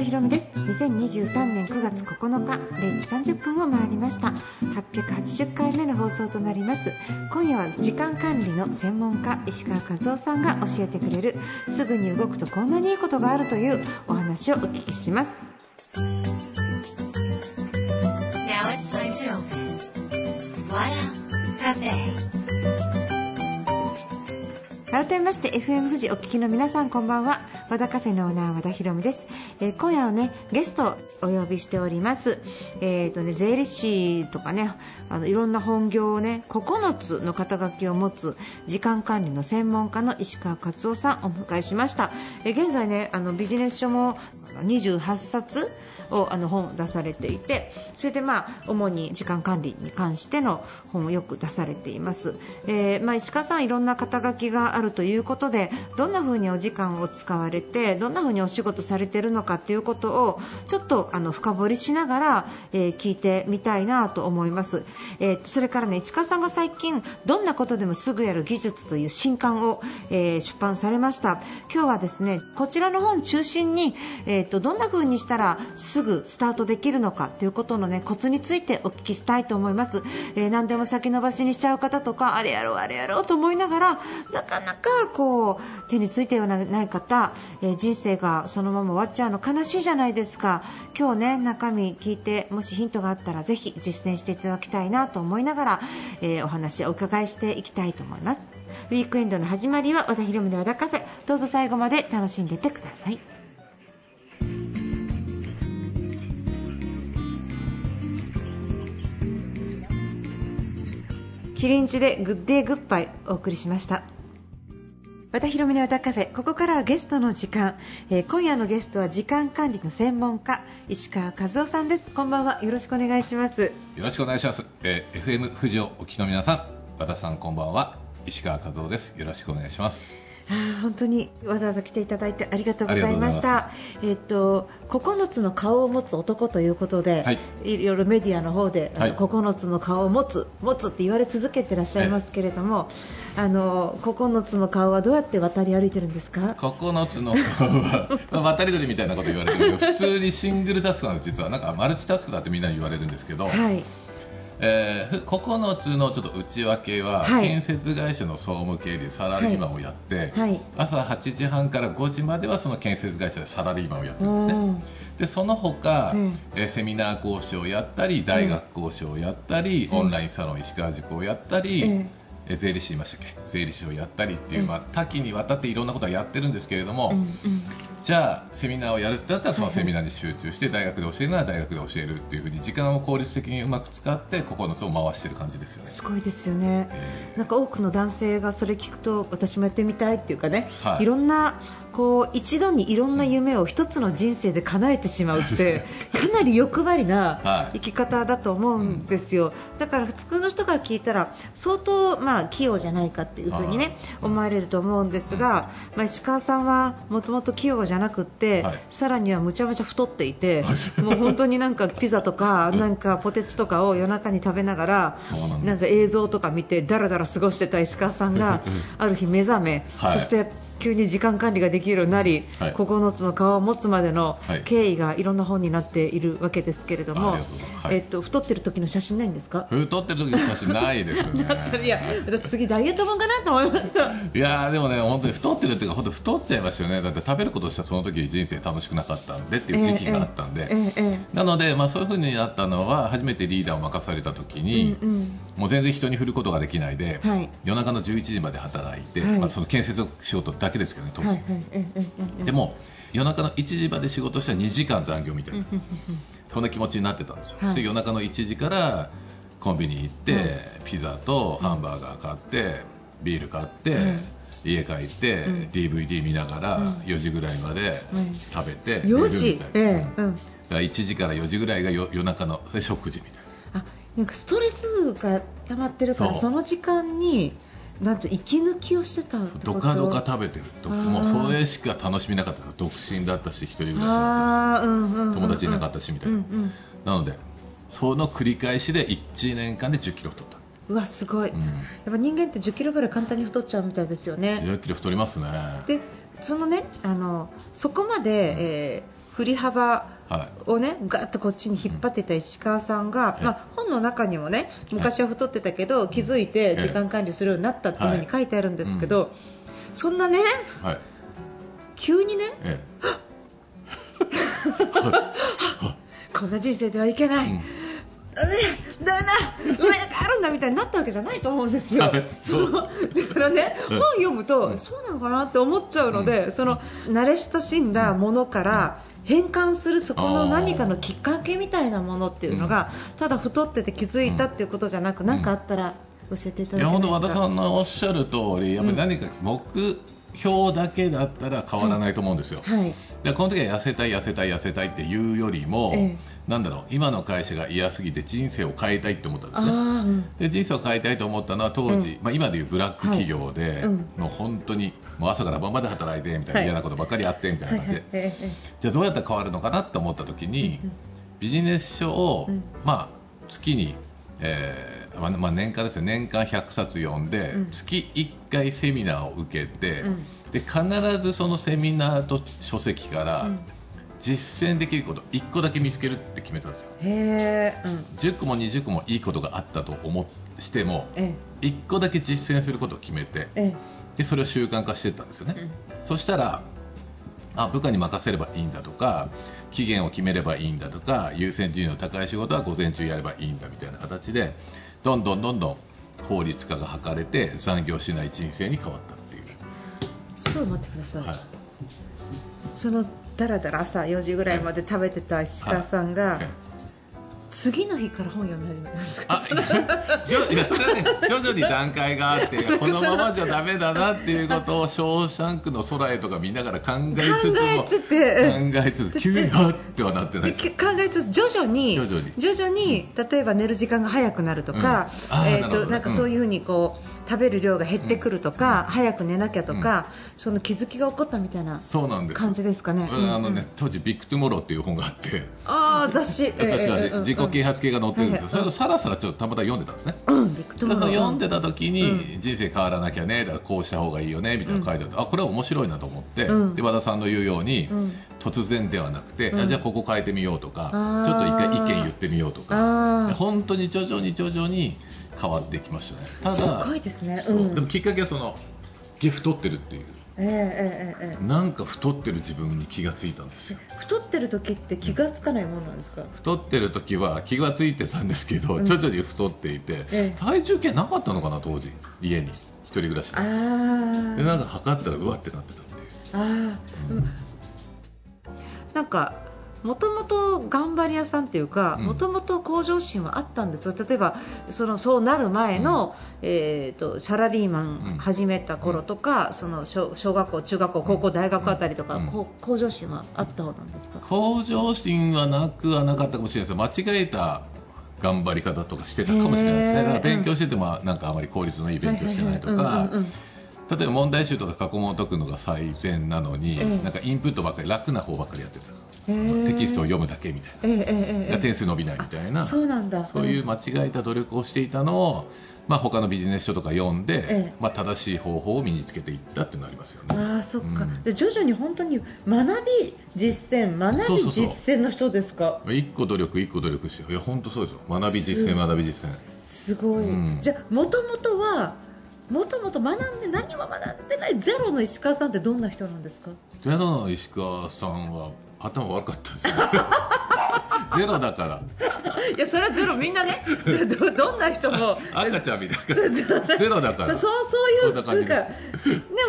田博美です。2023年9月9日0時30分を回りました。880回目の放送となります。今夜は時間管理の専門家石川和夫さんが教えてくれるすぐに動くとこんなにいいことがあるというお話をお聞きします。Now it's time 改めまして FM 富士お聞きの皆さんこんばんは。和田カフェのオーナー和田博美です、えー今夜はねゲストをお呼びしております。えーとね税理士とかねあのいろんな本業をね9つの肩書きを持つ時間管理の専門家の石川勝夫さんをお迎えしました、えー現在ねあのビジネス書も28冊をあの本を出されていてそれでまあ主に時間管理に関しての本をよく出されています、えーまあ、石川さんいろんな肩書きがあるということでどんな風にお時間を使われてどんな風にお仕事されてるのかということをちょっとあの深掘りしながら、えー聞いてみたいなと思います、えーそれからね石川さんが最近どんなことでもすぐやる技術という新刊を、え出版されました。今日はですねこちらの本中心に、えー、とどんな風にしたらすぐスタートできるのかということのねコツについてお聞きしたいと思います、えー何でも先延ばしにしちゃう方とかあれやろうあれやろうと思いながらなかなかこう手についてはない方、えー人生がそのまま終わっちゃうの悲しいじゃないですか。今日ね中身聞いてもしヒントがあったらぜひ実践していただきたいなと思いながら、えーお話をお伺いしていきたいと思います。ウィークエンドの始まりは和田博美の和田カフェ。どうぞ最後まで楽しんでてください。キリンチでグッデイグッバイお送りしました和田博美の和田カフェここからはゲストの時間、えー今夜のゲストは時間管理の専門家石川和夫さんですこんばんはよろしくお願いしますよろしくお願いします。えー FM 富士をお聞きの皆さん、和田さんこんばんは。石川和夫です。よろしくお願いします。あ ー本当にわざわざ来ていただいてありがとうございましあた。えっと9つの顔を持つ男ということで、はい。い、ろいろメディアの方で、はい。9つの顔を持つ持つって言われ続けてらっしゃいますけれども、あの9つの顔はどうやって渡り歩いてるんですか？9つの顔は、まあ渡り鳥みたいなこと言われてるけど、普通にシングルタスクなの実は、なんかマルチタスクだってみんなに言われるんですけど、はいえー9つのちょっと内訳は、はい。建設会社の総務経理、サラリーマンをやって、はい。朝8時半から5時まではその建設会社でサラリーマンをやってるんですね。うん。でその他、うんえーセミナー講師をやったり大学講師をやったり、うん。オンラインサロン石川塾をやったり、うん。えー税理士いましたっけ？税理士をやったりっていう、うん。まあ、多岐にわたっていろんなことはやってるんですけれども、うんうんじゃあセミナーをやるってなったらそのはいはいセミナーに集中して大学で教えるなら大学で教えるっていうふうに時間を効率的にうまく使って9つを回してる感じですよね。すごいですよね。えなんか多くの男性がそれ聞くと私もやってみたいっていうかね、はい。い、ろんなこう一度にいろんな夢を一つの人生で叶えてしまうって かなり欲張りなはい。生き方だと思うんですよ、だから普通の人が聞いたら相当まあ器用じゃないかっていうふうにね思われると思うんですが、まあ、石川さんはもともと器用じゃなくって、はい。さらにはむちゃむちゃ太っていてもう本当になんかピザとかなんかポテチとかを夜中に食べながらなんか映像とか見てだらだら過ごしてた石川さんがある日目覚め、はい。そして急に時間管理ができるようになり、はい。9つの顔を持つまでのはい。経緯がいろんな本になっているわけですけれども、えっと、太ってる時の写真ないんですか？太ってる時の写真ないですよね。いや私次ダイエット本かなと思いました。いやーでもね、本当に太ってるっていうか、本当太っちゃいましたよね、だって食べることをしたらその時人生楽しくなかったんでっていう時期があったんで、ええええなので、まあ、そういう風になったのは、初めてリーダーを任された時に、うんうん。もう全然人に振ることができないで、はい。夜中の11時まで働いて、はい。まあ、その建設仕事だけですけどね、特にはいでも夜中の1時まで仕事したら2時間残業みたいな、そんな気持ちになってたんですよ、はい。そして夜中の1時からコンビニ行って、はい。ピザとハンバーガー買って、ビール買って、うん。家帰って、うん。DVD 見ながらうん。4時ぐらいまでうん。食べて、4寝る時ええ。うん。だから1時から4時ぐらいが夜夜中の食事みたいな。あなんかストレスが溜まってるからその時間になんと息抜きをしてたってこと？どかどか食べてる。ともうそれしか楽しみなかった。独身だったし一人暮らしだったあーうんうん友達いなかったしみたいな、うんうん。なのでその繰り返しで1年間で1 0キロ太った、うわすごい、うん、やっぱ人間って1 0キロぐらい簡単に太っちゃうみたいですよね。1 0キロ太りますね。でそのねあのそこまで、えー振り幅はをねガッとこっちに引っ張ってた石川さんが、うんまあ、本の中にもね昔は太ってたけど気づいて時間管理するようになったっていうふうに書いてあるんですけど、そんなねいはい。急にねえ こんな人生ではいけない、えうんだねだな生まれ変わるんだみたいになったわけじゃないと思うんですよ。はい。そう。だからね、うん。本読むと、うん。そうなのかなって思っちゃうので、うん。その慣れ親しんだものから変換するそこの何かのきっかけみたいなものっていうのが、ただ太ってて気づいたっていうことじゃなく、何かあったら教えていただけいや本当和ますか。田さんのおっしゃる通りやっぱり何か目標だけだったら変わらないと思うんですよ、はい。でこの時は痩せたい痩せたい痩せたいっていうよりも、えなんだろう今の会社が嫌すぎて人生を変えたいって思ったんですねうん。で人生を変えたいと思ったのは当時、うん。まあ、今でいうブラック企業で、はい。うん。もう本当にもう朝から晩まで働いてみたいな、はい。嫌なことばっかりやってみたいはない感じで、じゃあどうやったら変わるのかなって思った時に、うん。ビジネス書を、うん。まあ、月に、えーまあまあ、年間ですね年間100冊読んで、うん。月1回セミナーを受けて、うん。で必ずそのセミナーと書籍から、うん。実践できること1個だけ見つけるって決めたんですよ。へえ、うん。10個も20個もいいことがあったと思っしてもえ1個だけ実践することを決めてえ、え。でそれを習慣化していったんですよね、そしたらあ部下に任せればいいんだとか期限を決めればいいんだとか優先順位の高い仕事は午前中やればいいんだみたいな形でどんどんどんどん効率化が図れて残業しない人生に変わったっていう、ちょっと待ってください。はい。そのだらだら朝4時ぐらいまで食べてた石川さんが、はい次の日から本読み始めたんですか？徐々に段階があってこのままじゃダメだなっていうことを「ショーシャンクの空へ」とか見ながら考えつつも考えつつ急にはってはなってない考えつつ徐々に徐々に。に例えば寝る時間が早くなるとか、うん。えーなるほど。となんかそういうふうにこう、食べる量が減ってくるとか、早く寝なきゃとか、その気づきが起こったみたいな感じですかね。うん。あのうん。ね当時「ビッグトゥモロー」っていう本があって。ああ雑誌、私はえー自己啓発系が載ってるんですよ、はい。それをさらさらちょっとたまたま読んでたんですね。うん、うんビッグトでゥモロー。読んでた時に、う人生変わらなきゃねだからこうした方がいいよねみたいなの書いてあって、あこれは面白いなと思って、うん。で和田さんの言うように、うん。突然ではなくて、じゃあここ変えてみようとかちょっと一回意見言ってみようとか。本当に徐々に徐々に変わってきましたね。ただすごいですね。そう。うん、でもきっかけはそのげ太ってるっていう。えーえーえーえ。ーなんか太ってる自分に気がついたんですよ。太ってる時って気がつかないものなんですか？太ってる時は気がついてたんですけど、うん。徐々に太っていて、ええ。体重計なかったのかな当時。家に。一人暮らしでああ。でなんか測ったらうわってなってたっていう。あー。うん。なんかもともと頑張り屋さんっていうかうん。もともと向上心はあったんです。よ例えばそのそうなる前の、えー、とサラリーマン始めた頃とか、その小小学校、中学校、高校、大学あたりとか、うん。向上心はあった方なんですか？向上心はなくはなかったかもしれないです間違えた頑張り方とかしてたかもしれないですね。だから勉強しててもなんかあまり効率のいい勉強してないとか例えば問題集とか過去問を解くのが最善なのに、ええ。なんかインプットばっかり楽な方ばっかりやってたテキストを読むだけみたいな。え点数伸びないみたいな。そうなんだ。そういう間違えた努力をしていたのを、まあ、他のビジネス書とか読んで、ええ。まあ、正しい方法を身につけていったっていうのがありますよね。ああそっか、うん。で徐々に本当に学び実践学び実践の人ですか？一個努力、一個努力して、いや本当そうですよ、学び実践、学び実践、すごい、うん。じゃあもともとはもともと学んで何も学んでないゼロの石川さんってどんな人なんですか？ゼロの石川さんは頭悪かったです。よ、ゼロだから、いやそれはゼロみんなね。どどんな人も。赤ちゃんみたいな、ゼロだから、そうそういうなんかで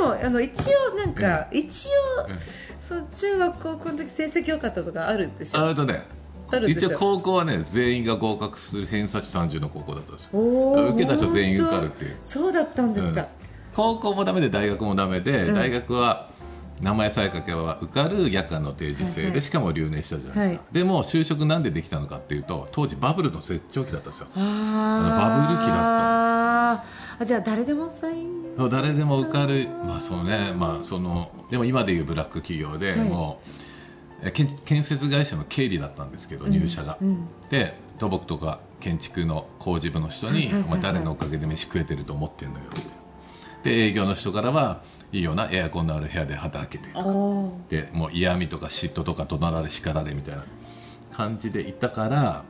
もあの一応なんか、一応うん。そう中学高校の時成績良かったとかあるんでしょ？あれとね、一応高校はね、全員が合格する偏差値30の高校だったんですよ。受けた人全員受かるっていう。そうだったんですか、うん。高校もダメで大学もダメで、うん。大学は名前さえ書けば受かる夜間の定時制で、しかも留年したじゃないですか、はい。でも就職なんでできたのかっていうと当時バブルの絶頂期だったんですよ。あバブル期だったあじゃあ誰でも誰でも受かる、まあそうね。まあ、そのでも今でいうブラック企業で、はい。もうえ建建設会社の経理だったんですけど入社が、で土木とか建築の工事部の人に、お前誰のおかげで飯食えてると思ってんのよみたいなで営業の人からはいいようなエアコンのある部屋で働けて。でもう嫌味とか嫉妬とか怒鳴られ叱られみたいな感じでいたから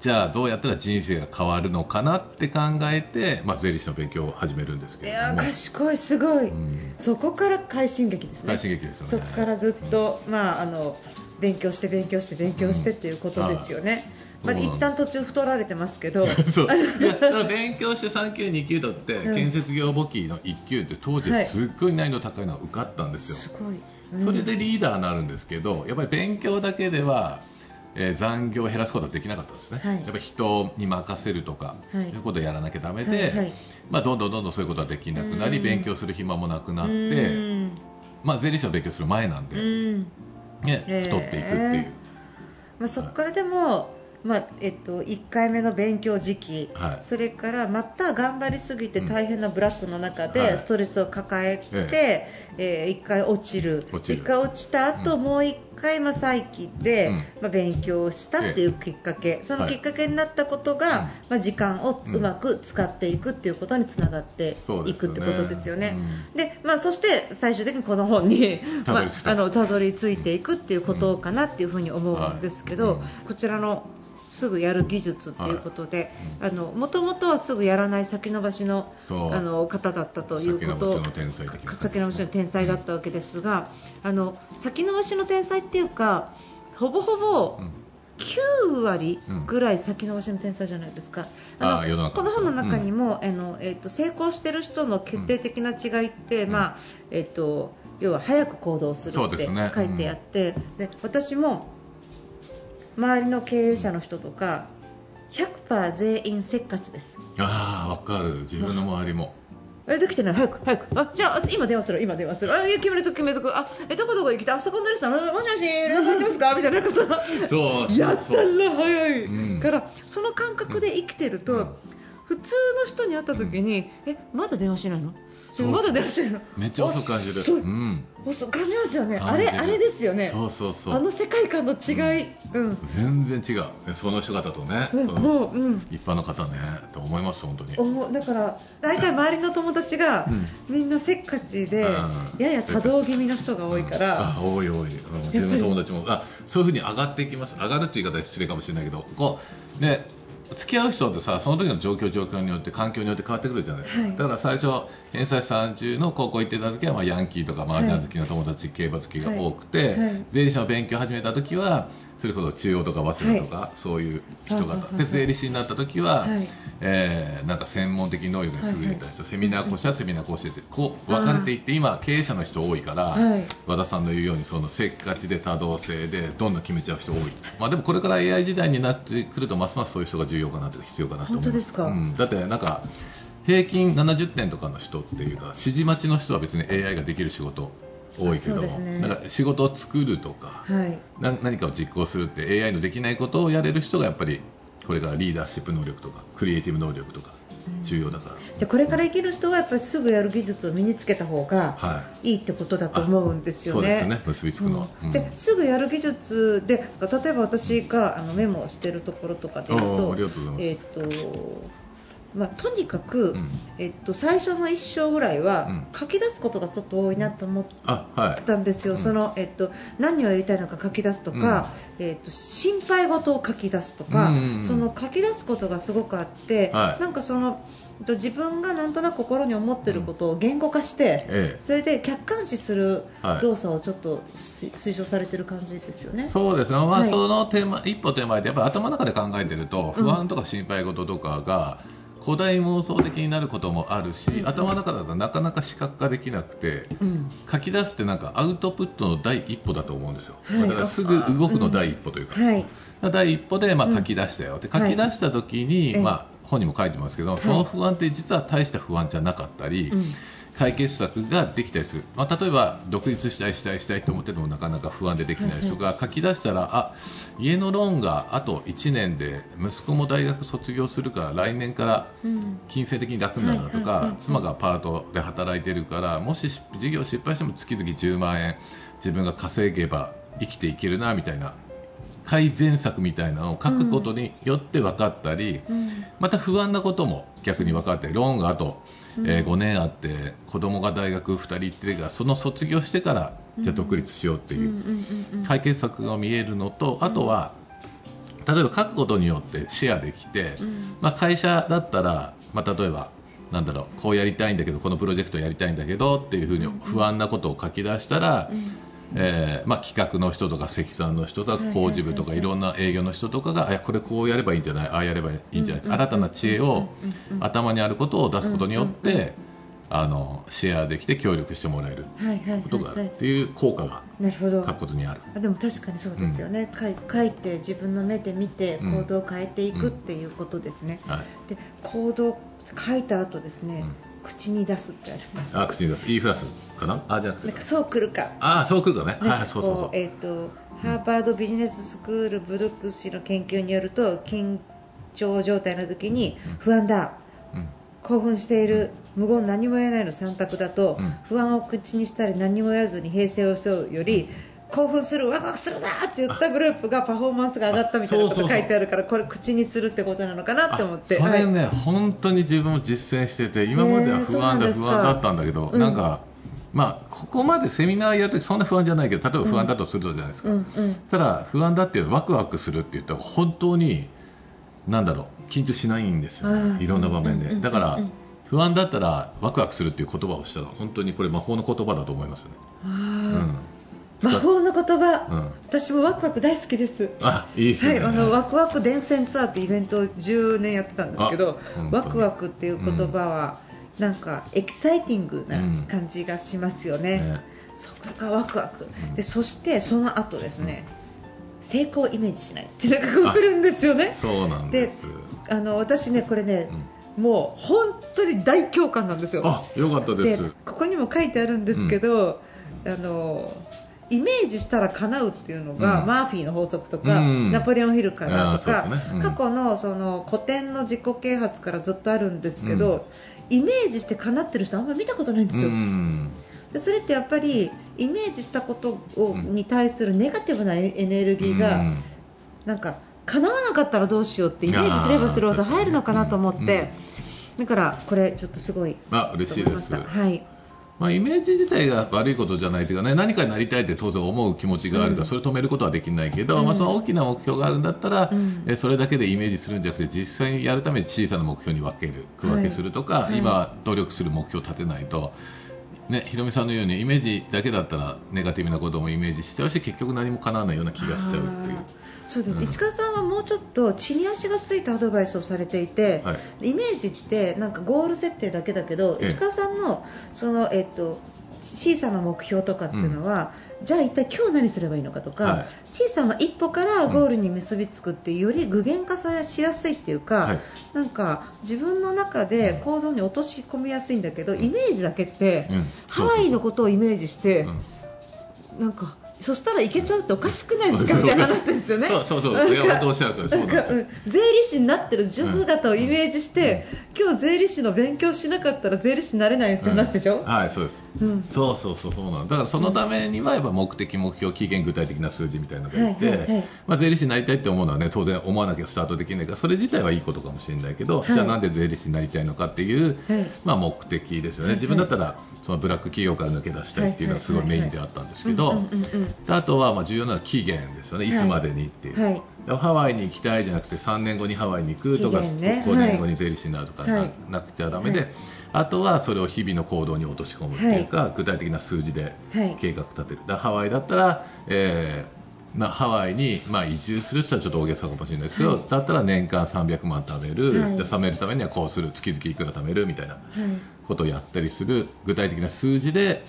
じゃあどうやったら人生が変わるのかなって考えて、まあ、税理士の勉強を始めるんですけいやれども。賢いすごい、うん。そこから快進撃ですね。快進撃ですよね。そこからずっと、まあ、あの勉強して勉強して勉強してっていうことですよね、まあ、うん一旦途中太られてますけど。そう。いやだから勉強して3級2級取って、うん。建設業簿記の1級って当時はい。すっごい難易度高いのが受かったんですよ、すごい、うん。それでリーダーになるんですけどやっぱり勉強だけでは、えー残業を減らすことはできなかったですね、はい。やっぱり人に任せるとか、はい。そういうことをやらなきゃダメで、はいはい。まあ、どんどんどんどんそういうことはできなくなりうん。勉強する暇もなくなっうて、ん。まあ、税理士を勉強する前なんで、うん。ね、へー太っていくっていう、まあ、そこからでも、まあえっと、1回目の勉強時期、はい。それからまた頑張りすぎてうん。大変なブラックの中はい。でストレスを抱えて、ええ。1回落ちる。落ちる。1回落ちた後、うん。もう1回、まあ、再起で、うん。まあ、勉強したっていうきっかけ、そのはいきっかけになったことが、うんまあ、時間をうまく使っていくっていうことにつながっていくってことですよね。うん。でまあ、そして最終的にこの本にまあたどり着いた。あのたどり着いていくっていうことかなっていうふうに思うんですけど、こちらのすぐやる技術っていうことで、あのもともとはすぐやらない先延ばしのあの方だったということ先延ばしの天才だったわけですがあの先延ばしの天才っていうかほぼほぼうん。9割ぐらい先延ばしの天才じゃないですか、うんあの中。この本の中にも、あのえっと成功してる人の決定的な違いって、うん。まあえっと要は早く行動するって書いてあって、で私も周りの経営者の人とか100%全員せっかちです。ああわかる。自分の周りも。えできてない？早く早く。あじゃあ今電話する今電話する。あいや決めると決めるとあえどこどこ行きたい？あそこのレストランもしもし連絡入ってますか？みたいななんかその。そうやったら早い、うん。からその感覚で生きてると、うん。普通の人に会った時に、えまだ電話しないの？まだ電話しないの？めっちゃ遅く感じる。うん。遅感じますよね。あれあれですよね。そうそうそう。あの世界観の違い、うん。全然違う。その姿とね、うんう、うん、一般の方ね。と思います本当に。だから大体周りの友達が、みんなせっかちで、うん。やや多動気味の人が多いから、あ多い多い、うん。自分の友達も。あそういうふうに上がっていきます。上がるっていう言い方は失礼かもしれないけどこうね付き合う人ってさその時の状況状況によって環境によって変わってくるじゃない。ですか、はい。だから最初偏差値30の高校行ってた時は、まあ、ヤンキーとか麻雀好きな友達、競馬好きが多くて、はい。はい。税理士の勉強を始めた時はそれこそ中央とか早稲田とか、そういう人はいはいはい方で税理士になった時は、はい。えーなんか専門的能力に優れた人、セミナー講師はセミナー講師でこう分かれていって今経営者の人多いから、はい。和田さんの言うようにそのせっかちで多動性でどんどん決めちゃう人多い、まあ、でもこれから AI 時代になってくるとますますそういう人が重要かなと必要かなと思う。本当ですか？うん、だってなんか平均70点とかの人っていうか指示待ちの人は別に AI ができる仕事多いけどね。なんか仕事を作るとか、はい。な何かを実行するって AI のできないことをやれる人がやっぱりこれからリーダーシップ能力とかクリエイティブ能力とか重要だから、じゃあこれから生きる人はやっぱりすぐやる技術を身につけた方がはい。いいってことだと思うんですよそうですね。結びつくのは、うん。うん。ですぐやる技術で例えば私があのメモをしてるところとかで言うとおーとまあ、とにかく、うん。えっと、最初の一章ぐらいは、うん。書き出すことがちょっと多いなと思ったんですよ、うん。そのえっと、何をやりたいのか書き出すとか、えっと、心配事を書き出すとか、うんうんうん。その書き出すことがすごくあって、はい。なんかそのえっと自分がなんとなく心に思ってることを言語化して、えそれで客観視するはい。動作をちょっと推推奨されてる感じですよね。そうですね、まあはい。その手前一歩手前でやっぱり頭の中で考えてるとうん。不安とか心配事とかが古代妄想的になることもあるし、うん。頭の中だとなかなか視覚化できなくてうん。書き出すってなんかアウトプットの第一歩だと思うんですよ、はい。だからすぐ動くの第一歩というか、はい。第一歩でま書き出したよ、ではい書き出した時に、ええまあ、本にも書いてますけど、その不安って実は大した不安じゃなかったり、うん解決策ができたりする、まあ、例えば独立したいしたいしたいと思っててもなかなか不安でできない人が書き出したら、あ家のローンがあと1年で息子も大学卒業するから来年からうん。金銭的に楽になるなとか、妻がパートで働いてるからもし事業失敗しても月々10万円自分が稼げば生きていけるなみたいな改善策みたいなのを書くことによって分かったり、うん。また不安なことも逆に分かってローンがあとうん。え5年あって子供が大学2人行ってるからその卒業してからじゃあ独立しようっていう、解決策が見えるのとあとは、例えば書くことによってシェアできて、うん。まあ、会社だったら、まあ、例えばなんだろうこうやりたいんだけどこのプロジェクトやりたいんだけどっていうふうに不安なことを書き出したら、えーまあ、企画の人とか積算の人とか工事部とかいろんな営業の人とかがこれこうやればいいんじゃないああやればいいんじゃない、うん新たな知恵をうんうんうん頭にあることを出すことによって、うんうんうんあのシェアできて協力してもらえることがあるっていう効果が書くことにある。あでも確かにそうですよね、書い書いて自分の目で見てうん。行動を変えていくっていうことですね、はい。で行動書いた後ですね、うん口に出すってあるあ口に出す。E プラスかな？あじゃなくて。なんかそう来るか。ああそうくるかね。ねはいそうそうそう。えっ、とハーバードビジネススクールブルックス氏の研究によると緊張状態の時にうん。不安だ。うん。興奮している。無言何も言えないの3択だと、うん。不安を口にしたり何も言わずに平静を装うより興奮するワクワクするだって言ったグループがパフォーマンスが上がったみたいなこと書いてあるからこれ口にするってことなのかなって思って。あそれはいね、本当に自分も実践してて今までは不安だ、不安だったんだけど、うん。なんか、まあ、ここまでセミナーやるときそんな不安じゃないけど例えば不安だとするとじゃないですか、うんうん。ただ不安だっていうワクワクするって言ったら本当になんだろう緊張しないんですよ、あー。いろんな場面で、うんうんだから、うん不安だったらワクワクするっていう言葉をしたら本当にこれ魔法の言葉だと思いますね、あうん、ー魔法の言葉、うん。私もワクワク大好きです。あいいですね、はい、あのワクワク伝染ツアーってイベントを10年やってたんですけどワクワクっていう言葉は、なんかエキサイティングなうん感じがしますよね、ね。そこからワクワク、うん。でそしてその後ですね、成功をイメージしないっていうのが来るんですよね。そうなんです。あの私ねこれねう、ん。もう本当に大共感なんですよあよかったですここにも書いてあるんですけど、あのイメージしたら叶うっていうのが、うん。マーフィーの法則とか、うん。ナポレオンヒルからとか、ね。うん。過去のその古典の自己啓発からずっとあるんですけど、うん。イメージして叶ってる人あんまり見たことないんですよ、うん。でそれってやっぱりイメージしたことを、うんに対するネガティブなエネルギーが、うんなんか叶わなかったらどうしようってイメージすればするほど入るのかなと思って、だからこれちょっとすごいあ嬉しいはいまあ、イメージ自体が悪いことじゃないというかね何かになりたいって当然思う気持ちがあるから、うん。それを止めることはできないけど、うん。まあ、その大きな目標があるんだったら、うん。えそれだけでイメージするんじゃなくて実際にやるために小さな目標に分ける区分けするとか、はい。今努力する目標を立てないと。ね、ひろみさんのようにイメージだけだったらネガティブなこともイメージしちゃうし結局何も叶わないような気がしちゃうっていう。そうです、うん石川さんはもうちょっと地に足がついたアドバイスをされていて、はい。イメージってなんかゴール設定だけだけど、ええ。石川さんのその、えっと、小さな目標とかっていうのは、じゃあ一体今日何すればいいのかとか、はい。小さな一歩からゴールに結びつくっていうより具現化さしやすいっていうか、はい。なんか自分の中で行動に落とし込みやすいんだけど、イメージだけって、うん。ハワイのことをイメージして、うん。なんかそしたらいけちゃうっておかしくないですかみたいな話ですよね。そうそうそう。いや本当おっしゃる通りそうなんですようん。税理士になってる姿をイメージして、今日税理士の勉強しなかったら税理士になれないって話でしょ、はいそうです。うん。そうそうそうそうなのだ。からそのためにはやっぱ目的目標期限具体的な数字みたいなのがいて、はいはいはい。まあ、税理士になりたいって思うのはね当然思わなきゃスタートできないからそれ自体はいいことかもしれないけど、はい。じゃあなんで税理士になりたいのかっていう、はい。まあ、目的ですよね、はい自分だったらそのブラック企業から抜け出したいっていうのはすごいメインであったんですけど、あとはまあ重要なのは期限ですよね、い。つまでにっていう。はい。でハワイに行きたいじゃなくて3年後にハワイに行くとか、ね。5年後に税理士になるとかな,、はい。なくちゃだめで、はい。あとはそれを日々の行動に落とし込むっていうか、具体的な数字ではい。計画立てる、ハワイだったら、えーまあ、ハワイに、まあ、移住するって言ったらちょっと大げさかもしれないですけど、はい。だったら年間300万貯める、はい。で貯めるためにはこうする。月々いくら貯めるみたいなはい。ことをやったりする。具体的な数字で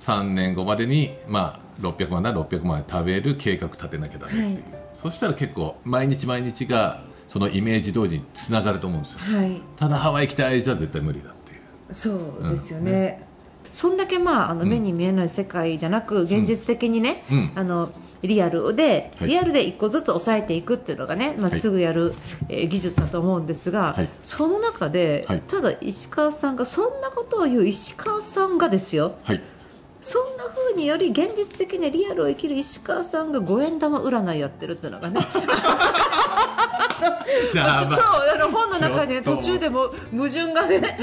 3年後までに、まあ、600万なら600万円食べる計画立てなきゃだめっていう、はい。そしたら結構毎日毎日がそのイメージ通りにつながると思うんですよ。はい。ただハワイ行きたいじゃ絶対無理だっていう。そうですようん。ね、そんだけ、まあ、あのうん。目に見えない世界じゃなく、現実的にね、うん。あのリアルで、はい。リアルで一個ずつ抑えていくっていうのがね、まあ、はい。すぐやる、えー技術だと思うんですが、はい。その中で、はい。ただ石川さんがそんなことを言う石川さんがですよ。はいそんな風により現実的にリアルを生きる石川さんが五円玉占いやってるっていうのがね。まあそうあの本の中で途中でも矛盾がね。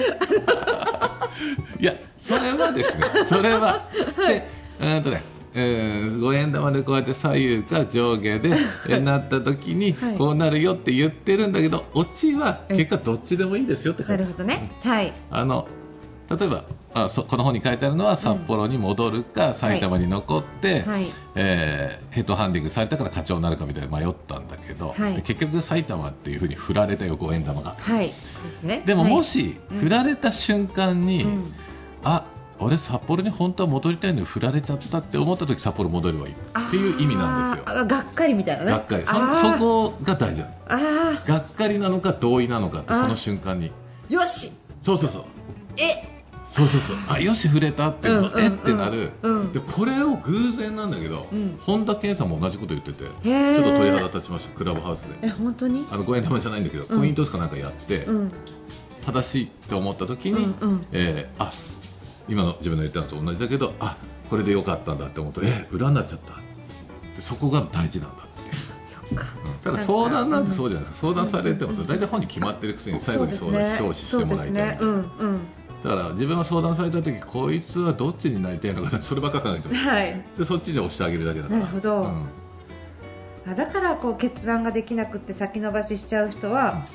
いや、それはですね、それは、で、うーんとね、えー五円玉でこうやって左右か上下でえーなった時にはい。こうなるよって言ってるんだけど、オチは結果どっちでもいいんですよって書ないるてほどね。はい。あの例えばあそこの本に書いてあるのは札幌に戻るか、埼玉に残って、はい。えーヘッドハンディングされたから課長になるかみたいな迷ったんだけど、はい。で結局埼玉っていうふうに振られたよ五円玉が。はい。ですね。でもはい。もしうん。振られた瞬間に、うん。あ俺札幌に本当は戻りたいのに振られちゃったって思った時札幌戻ればいいっていう意味なんですよ。あーがっかりみたいなね。がっかり。そあー。そこが大事なの。あがっかりなのか同意なのかってその瞬間に。ー。よし。そうそうそう。えそうそうそう。あよし触れたっていうんうんえってなる、うん。でこれを偶然なんだけど、うん。本田健さんも同じこと言っててちょっと鳥肌立ちましたクラブハウスえで本当に？あの5円玉じゃないんだけど、うん。コイントスかなんかやって、うん。正しいと思った時に、うんうん。えーあ今の自分の言ったのと同じだけどあこれでよかったんだって思うとえ裏になっちゃった。でそこが大事なんだって。そっか。うん。ただ相談なんてそうじじゃないですか。相談されてもうん大体本に決まってるくせに最後に相談して教師してもらいたいみたいな。そうですね。うんだから自分が相談された時こいつはどっちになりたいのか そればっか考えてうんます。はい。でそっちで押してあげるだけだから。なるほど。うん。あだからこう決断ができなくって先延ばししちゃう人は、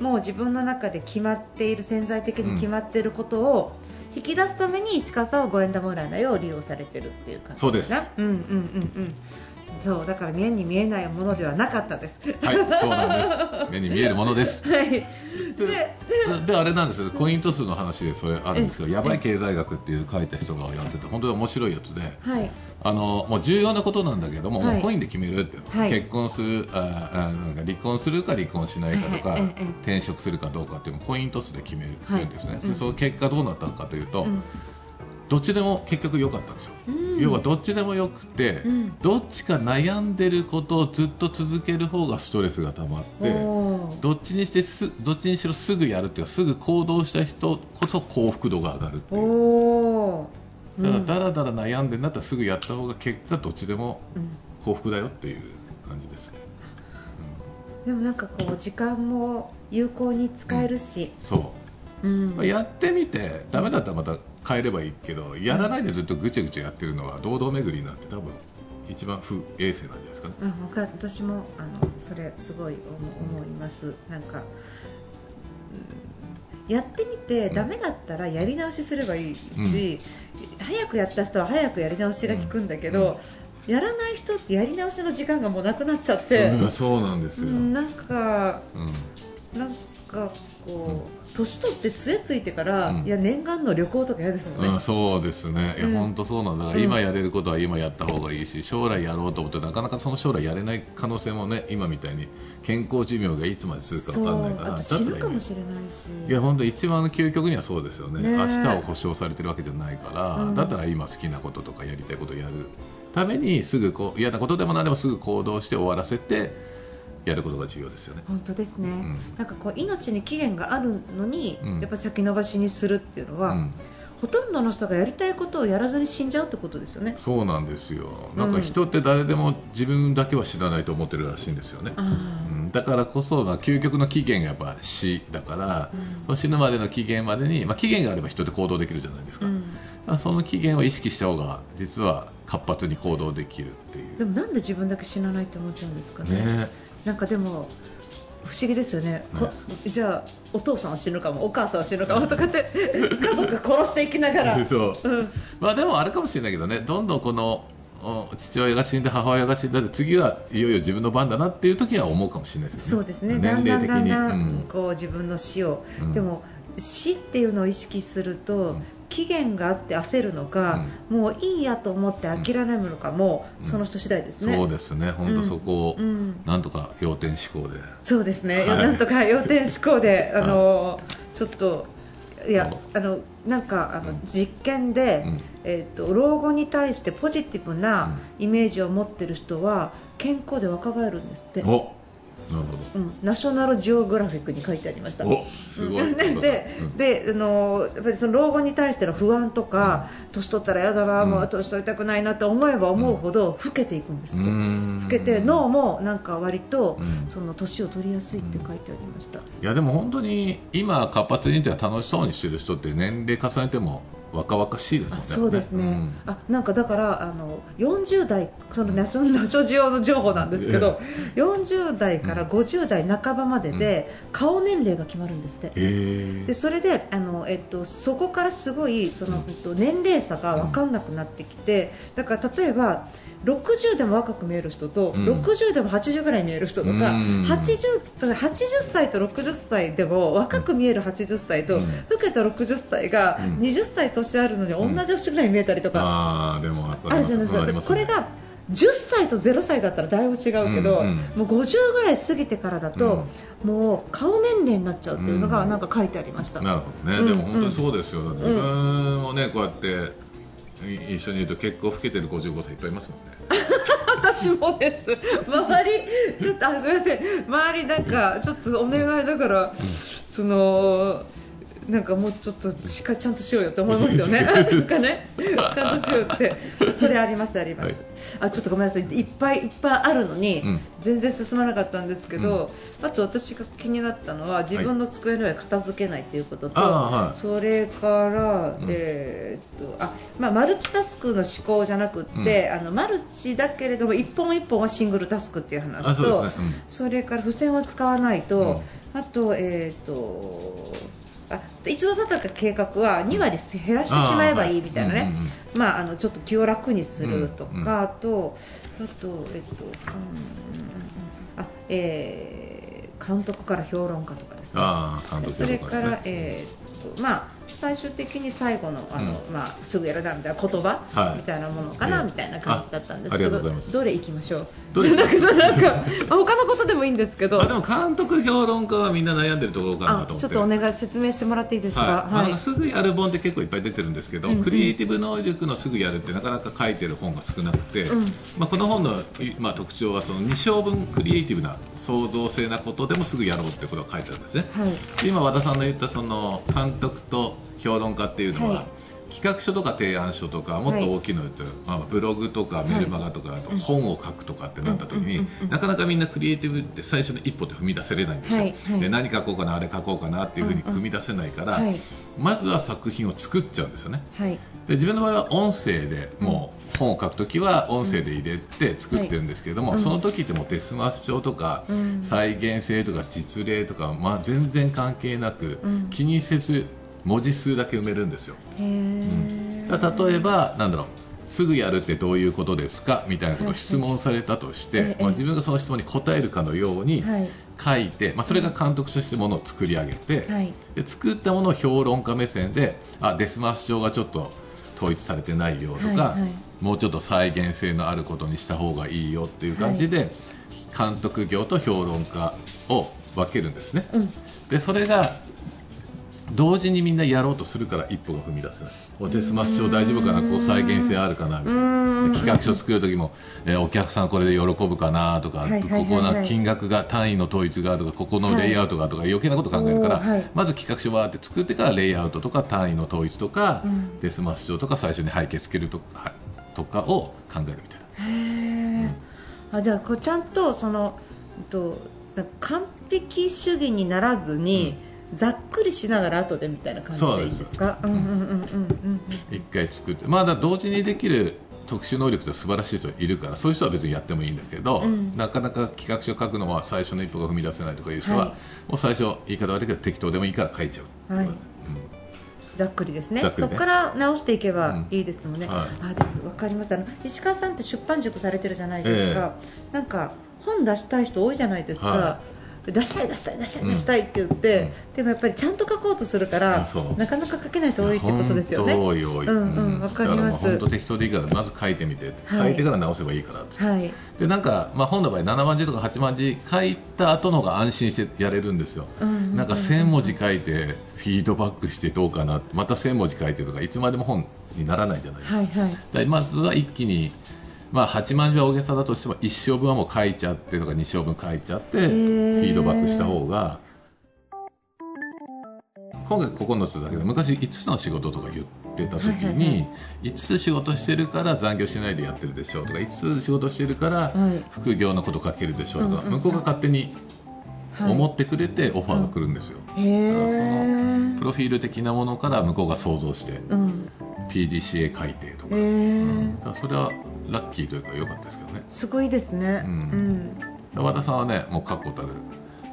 もう自分の中で決まっている潜在的に決まっていることを引き出すために鹿さんは五円玉占いを利用されてるっていう感じそうです。なうんうんうんうんそうだから目に見えないものではなかったです。はいそうなんです。目に見えるものです。はい。ででであれなんですよ。コイント数の話でそれあるんですけどやばい経済学っていう書いた人がやってて本当に面白いやつではい。あのもう重要なことなんだけども,、はい。もうコインで決めるって、はい。結婚するああなんか離婚するか離婚しないかとか、転職するかどうかっていうのをコイントスで決めるはいんですね、うんでその結果どうなったかというと、うんどっちでも結局良かったんですよ、うん。要はどっちでもよくて、うん。どっちか悩んでることをずっと続ける方がストレスが溜まってどっちにしてすどっちにしろすぐやるっていうかすぐ行動した人こそ幸福度が上がるっていう。おー。だからうんだらだら悩んでんだったらすぐやった方が結果どっちでもうん。幸福だよっていう感じです。ね、でもなんかこう時間も有効に使えるし、うん、そう。うん。まあやってみてダメだったらまた変えればいいけどやらないでずっとぐちゃぐちゃやってるのは堂々巡りになって多分一番不衛生なんじゃないですかね。うん、私もあのそれすごい思思います。なんか、うんやってみてうんダメだったらやり直しすればいいし、早くやった人は早くやり直しが効くんだけど、やらない人ってやり直しの時間がもうなくなっちゃって、うんそうなんですよ、うんなんかうん。なんかこう年取って杖ついてから、うん。いや念願の旅行とか嫌ですもんね、うん、そうですね、いやうん。本当そうなんだ、今やれることは今やった方がいいし、将来やろうと思って、なかなかその将来やれない可能性もね、今みたいに健康寿命がいつまでするか分かんないから、死ぬかもれしれないし。いや本当、一番の究極にはそうですよね、ね。え明日を保証されてるわけじゃないから、うん。だったら今好きなこととかやりたいことをやるために、すぐこう嫌なことでも何でもすぐ行動して終わらせて、やることが重要ですよね。本当ですね、ん。なんかこう命に期限があるのに、うん。やっぱ先延ばしにするっていうのは、うん。ほとんどの人がやりたいことをやらずに死んじゃうってことですよね。そうなんですよ。なんか人って誰でも自分だけは知らないと思ってるらしいんですよね。あうん。だからこそ、まあ究極の期限がやっぱ死だから、うん。死ぬまでの期限までに、まあ、期限があれば人って行動できるじゃないですか、その期限を意識した方が実は活発に行動できるっていう。でもなんで自分だけ死なないって思っちゃうんですかね。ねなんかでも不思議ですよね、こじゃあお父さんは死ぬかもお母さんは死ぬかもとかって 家族殺していきながら。そう。うん。まあでもあれかもしれないけどね。どんどんこのお父親が死んで母親が死んだで次はいよいよ自分の番だなっていう時は思うかもしれないですよね。そうですね。年齢的に。だんだんだんだうんん。こう自分の死を、うん。でも死っていうのを意識すると、うん期限があって焦るのか、もういいやと思って諦めるのかも、うん。その人次第ですね。そうですね。本当そこをうん。なんとか要点思考で、そうですね、はい。なんとか要点思考で、あのちょっといやあのなんかあのうん。実験で、うん。えっと老後に対してポジティブなイメージを持ってる人は健康で若返るんですって。おなるうん、ナショナルジオグラフィックに書いてありました。すごい。うん。ででであのやっぱりその老後に対しての不安とか、年取ったらやだな、うん。もう年取りたくないなって思えば思うほど老けていくんですうって、ん。老けて脳もなんか割と、うん。その年を取りやすいって書いてありました。いやでも本当に今活発にって楽しそうにしてる人って年齢重ねても若々しいですよね。あそうですね、うん。あなんかだからあの40代、そのナショナショジオの情報なんですけど、40代から50代半ばまでで、顔年齢が決まるんですって。へでそれであの、えっと、そこからすごいその、えっと、年齢差が分かんなくなってきてだから例えば60でも若く見える人と、うん。60でも80ぐらい見える人とか、うん。80だから80歳と60歳でも若く見える80歳と、うん。老けた60歳がうん。20歳年あるのに同じ年ぐらいに見えたりとか、あるじゃないですか、す。これが10歳と0歳だったらだいぶ違うけど、うんうん。もう50ぐらい過ぎてからだと、もう顔年齢になっちゃうっていうのがなん。か書いてありました。なるほどね、うんでも本当にそうですよ、自分もねこうやってい一緒にいると結構老けてる55歳いっぱいいますもんね。私もです。周りちょっとあすみません。周りなんかちょっとお願いだから、そのなんかもうちょっとしっかりちゃんとしようよって思いますよね。なんかね。ちゃんとしようって。それありますあります、はい。あちょっとごめんなさい。いっぱいいっぱいあるのに、うん。全然進まなかったんですけど、あと私が気になったのは自分の机の上片付けないということと、はい。それから、うん。えーっとあまあ、マルチタスクの思考じゃなくって、あのマルチだけれども一本一本はシングルタスクっていう話あとそれから付箋を使わないと、あと,、えーっとあ一度立った計画は2割減らしてしまえばいいみたいなね、まあ、あのちょっと気を楽にするとか、あと、あと、えっと、うんあえー監督から評論家とかですね。それとかから、えーっとまあ、最終的に最後のあの、うまあ、すぐやるなみたいな言葉、はい。みたいなものかな、ええみたいな感じだったんですけどどれ行きましょう？どれなんかなんか他のことでもいいんですけど。あでも監督評論家はみんな悩んでるところかなと思って。あちょっとお願い説明してもらっていいですか、はい。まあなんかすぐやる本って結構いっぱい出てるんですけど、うん。うんクリエイティブ能力のすぐやるってなかなか書いてる本が少なくて、うん。まあ、この本の、いまあ、特徴はその2章分クリエイティブな創造性なことでもすぐやろうってことが書いてあるんですね。はい。で今和田さんの言ったその監督と評論家っていうのは、はい。企画書とか提案書とかもっと大きいの言うと、まあ、ブログとかメルマガとか、あと本を書くとかってなった時に、なかなかみんなクリエイティブって最初の一歩って踏み出せれないんですよ、で何書こうかなあれ書こうかなっていうふうに踏み出せないから、はい。まずは作品を作っちゃうんですよね。はい。で自分の場合は音声でもう本を書くときは音声で入れて作ってるんですけれども、はい。その時ってもうデスマス調とか、うん。再現性とか実例とか、まあ、全然関係なく、うん。気にせず文字数だけ埋めるんですよ、へー。だから例えばなんだろうすぐやるってどういうことですか？みたいなことを質問されたとして、はいまあ、自分がその質問に答えるかのようにはい。書いて、まあ、それが監督としてものを作り上げて、はい。で作ったものを評論家目線であデスマス調がちょっと統一されてないよとか、はいはい。もうちょっと再現性のあることにした方がいいよっていう感じで、監督業と評論家を分けるんですね。うん。でそれが同時にみんなやろうとするから一歩が踏み出せない。おデスマス調大丈夫かな、こう再現性あるかな？みたいな。で企画書作る時も、えーお客さんこれで喜ぶかな？とか、はいはいはいはい。ここの金額が単位の統一がとか、ここのレイアウトがとか、余計なこと考えるから、はいまず企画書はって作ってからレイアウトとか単位の統一とか、うん。デスマス調とか最初に背景つけるとかとかを考えるみたいな。へー。あじゃあこうちゃんとそのえっと完璧主義にならずに、ざっくりしながら後でみたいな感じでいいですか？そうです。うんうんうんうんうん一回作って、まあ、だ同時にできる特殊能力って素晴らしい人いるからそういう人は別にやってもいいんだけど、うん。なかなか企画書書くのは最初の一歩が踏み出せないとかいう人は、はい。もう最初言い方悪いけど適当でもいいから書いちゃう、はい。う。ん。ざっくりですね。ね。そこから直していけばいいですもんね、うん。はいあでも分かります。あの石川さんって出版塾されてるじゃないですか、なんか本出したい人多いじゃないですか、は出したい出したい出したいうん。出したいって言って、でもやっぱりちゃんと書こうとするからなかなか書けない人多いってことですよね。多い多い、うんうんわかります。本当適当でいいからまず書いてみて、はい。書いてから直せばいいからって。はい。でなんか、まあ、本の場合7万字とか8万字書いた後の方が安心してやれるんですよ、うんなんか1000文字書いてフィードバックしてどうかなまた1000文字書いてとかいつまでも本にならないじゃないですか、はいはい。まずは一気にまあ、8万字は大げさだとしても1章分はもう書いちゃってとか2章分書いちゃってフー。ィードバックした方が今回9つだけど昔5つの仕事とか言ってた時に5つ仕事してるから残業しないでやってるでしょとか5つ仕事してるからはい。副業のこと書けるでしょとか向こうが勝手にはい。思ってくれてオファーが来るんですよ。プロフィール的なものから向こうが想像してうん PDCA 改定とか,、へえだからそれはラッキーというか良かったですけどね。すごいですね。ううん。ん和田さんはねもう確固たる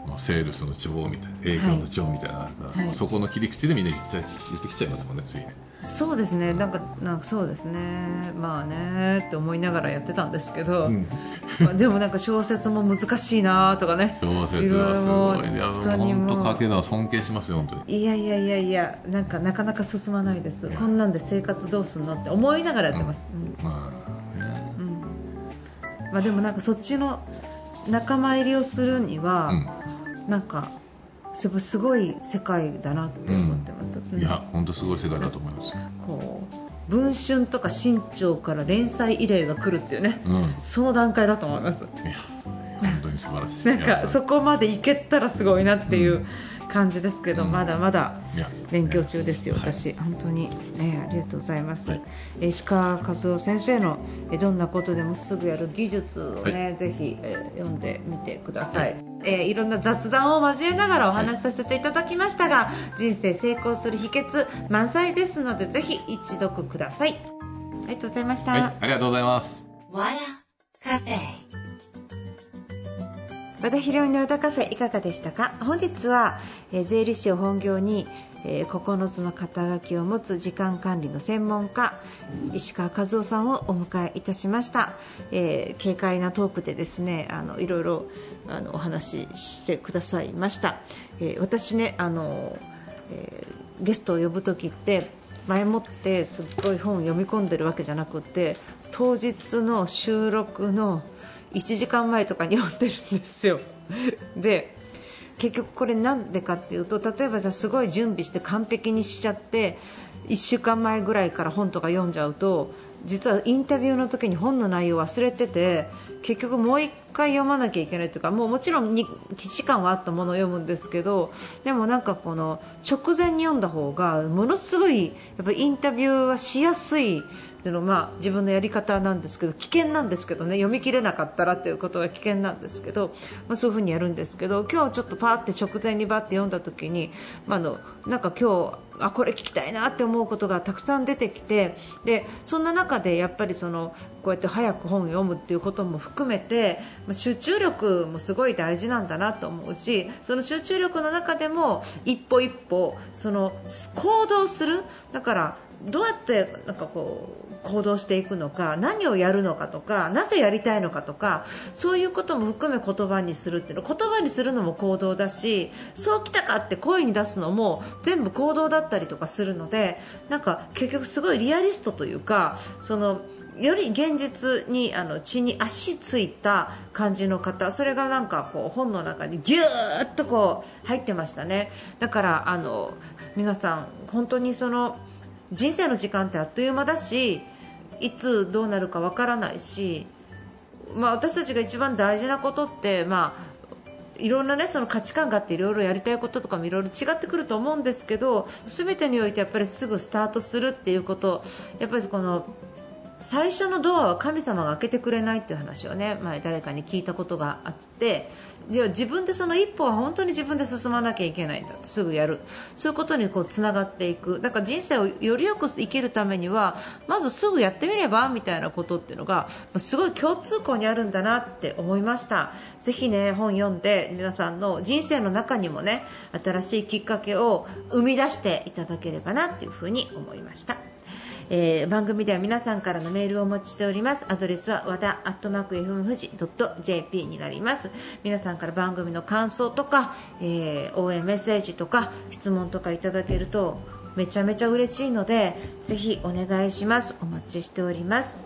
もうセールスの女王みたいな営業の女王みたいなのがあるから、はい。そこの切り口でみんな言ってきちゃいますもんねついねそうですね。なんかなんかそうですね。まあねって思いながらやってたんですけど、うん。まあでもなんか小説も難しいなとかね。小説はすごいいや本当けるのは尊敬しますよ本当に。いやいやいやいやなんかなかなか進まないです。いやこんなんで生活どうすんのって思いながらやってます、うん。まあね。うん。まあ、でもなんかそっちの仲間入りをするには、なんかすごいすごい世界だなって思ってます、うん、いや本当すごい世界だと思います。こう文春とか新潮から連載依頼が来るっていうね。うん。いやその段階だと思います。本当に素晴らしい。なんいやかそこまでいけたらすごいなっていう。うん感じですけど、うん。まだまだ勉強中ですよ、はい。私、本当に、ね、ありがとうございます、は石川和夫先生のえーどんなことでもすぐやる技術をね、はぜひ、えー読んでみてください、はい。えーいろんな雑談を交えながらお話しさせていただきましたが、人生成功する秘訣満載ですのでぜひ一読ください。ありがとうございました、はいありがとうございます。Wada Cafe. 和田博美の歌カフェいかがでしたか？本日は、えー税理士を本業に、えー9つの肩書きを持つ時間管理の専門家石川和夫さんをお迎えいたしました、えー軽快なトークでですねあのいろいろあのお話ししてくださいました、え私ねあの、えゲストを呼ぶ時って前もってすっごい本を読み込んでるわけじゃなくて当日の収録の1時間前とかに読んでるんですよ。で結局これなんでかっていうと例えばじゃあすごい準備して完璧にしちゃって1週間前ぐらいから本とか読んじゃうと実はインタビューの時に本の内容忘れてて結局もう1回読まなきゃいけないというかもうもちろんに時間はあったものを読むんですけどでもなんかこの直前に読んだ方がものすごいやっぱインタビューはしやすいっていうのまあ自分のやり方なんですけど危険なんですけどね読み切れなかったらっていうことが危険なんですけど、まあ、そういうふうにやるんですけど今日ちょっとパーって直前にバッて読んだ時に、まあ、あのなんか今日あこれ聞きたいなって思うことがたくさん出てきてでそんな中でやっぱりそのこうやって早く本を読むっていうことも含めて、集中力もすごい大事なんだなと思うしその集中力の中でも一歩一歩その行動する。だからどうやってなんかこう行動していくのか何をやるのかとかなぜやりたいのかとかそういうことも含め言葉にするっていうの。言葉にするのも行動だしそうきたかって声に出すのも全部行動だったりとかするのでなんか結局すごいリアリストというかそのより現実にあの血に足ついた感じの方それがなんかこう本の中にぎゅーっとこう入ってましたね。だからあの皆さん本当にその人生の時間ってあっという間だしいつどうなるかわからないし、まあ、私たちが一番大事なことって、まあ、いろんな、ね、その価値観があっていろいろやりたいこととかもいろいろ違ってくると思うんですけど全てにおいてやっぱりすぐスタートするっていうことやっぱりこの最初のドアは神様が開けてくれないっていう話をね前誰かに聞いたことがあってでは自分でその一歩は本当に自分で進まなきゃいけないんだすぐやる。そういうことにこうつながっていく。だから人生をよりよく生きるためにはまずすぐやってみればみたいなことっていうのがすごい共通項にあるんだなって思いました。ぜひね本読んで皆さんの人生の中にもね新しいきっかけを生み出していただければなっていうふに思いました。えー番組では皆さんからのメールをお待ちしております。アドレスは和田アットマーク FM 富士 .jp になります。皆さんから番組の感想とか、えー応援メッセージとか質問とかいただけるとめちゃめちゃ嬉しいのでぜひお願いします。お待ちしております。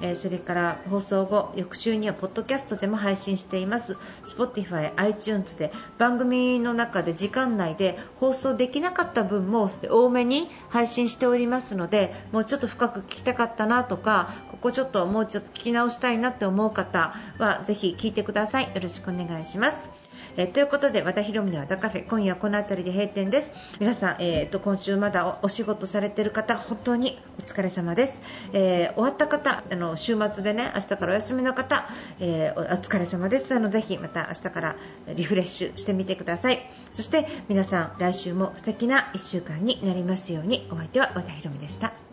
えーそれから放送後翌週にはポッドキャストでも配信しています。Spotify、iTunes で番組の中で時間内で放送できなかった分も多めに配信しておりますのでもうちょっと深く聞きたかったなとかここちょっともうちょっと聞き直したいなって思う方はぜひ聞いてください。よろしくお願いします。えーということで和田博美の和田カフェ今夜はこの辺りで閉店です。皆さん、えーと今週まだおお仕事されている方本当にお疲れ様です、えー終わった方あの週末でね明日からお休みの方、えーおお疲れ様です。あのぜひまた明日からリフレッシュしてみてください。そして皆さん来週も素敵な1週間になりますようにお相手は和田博美でした。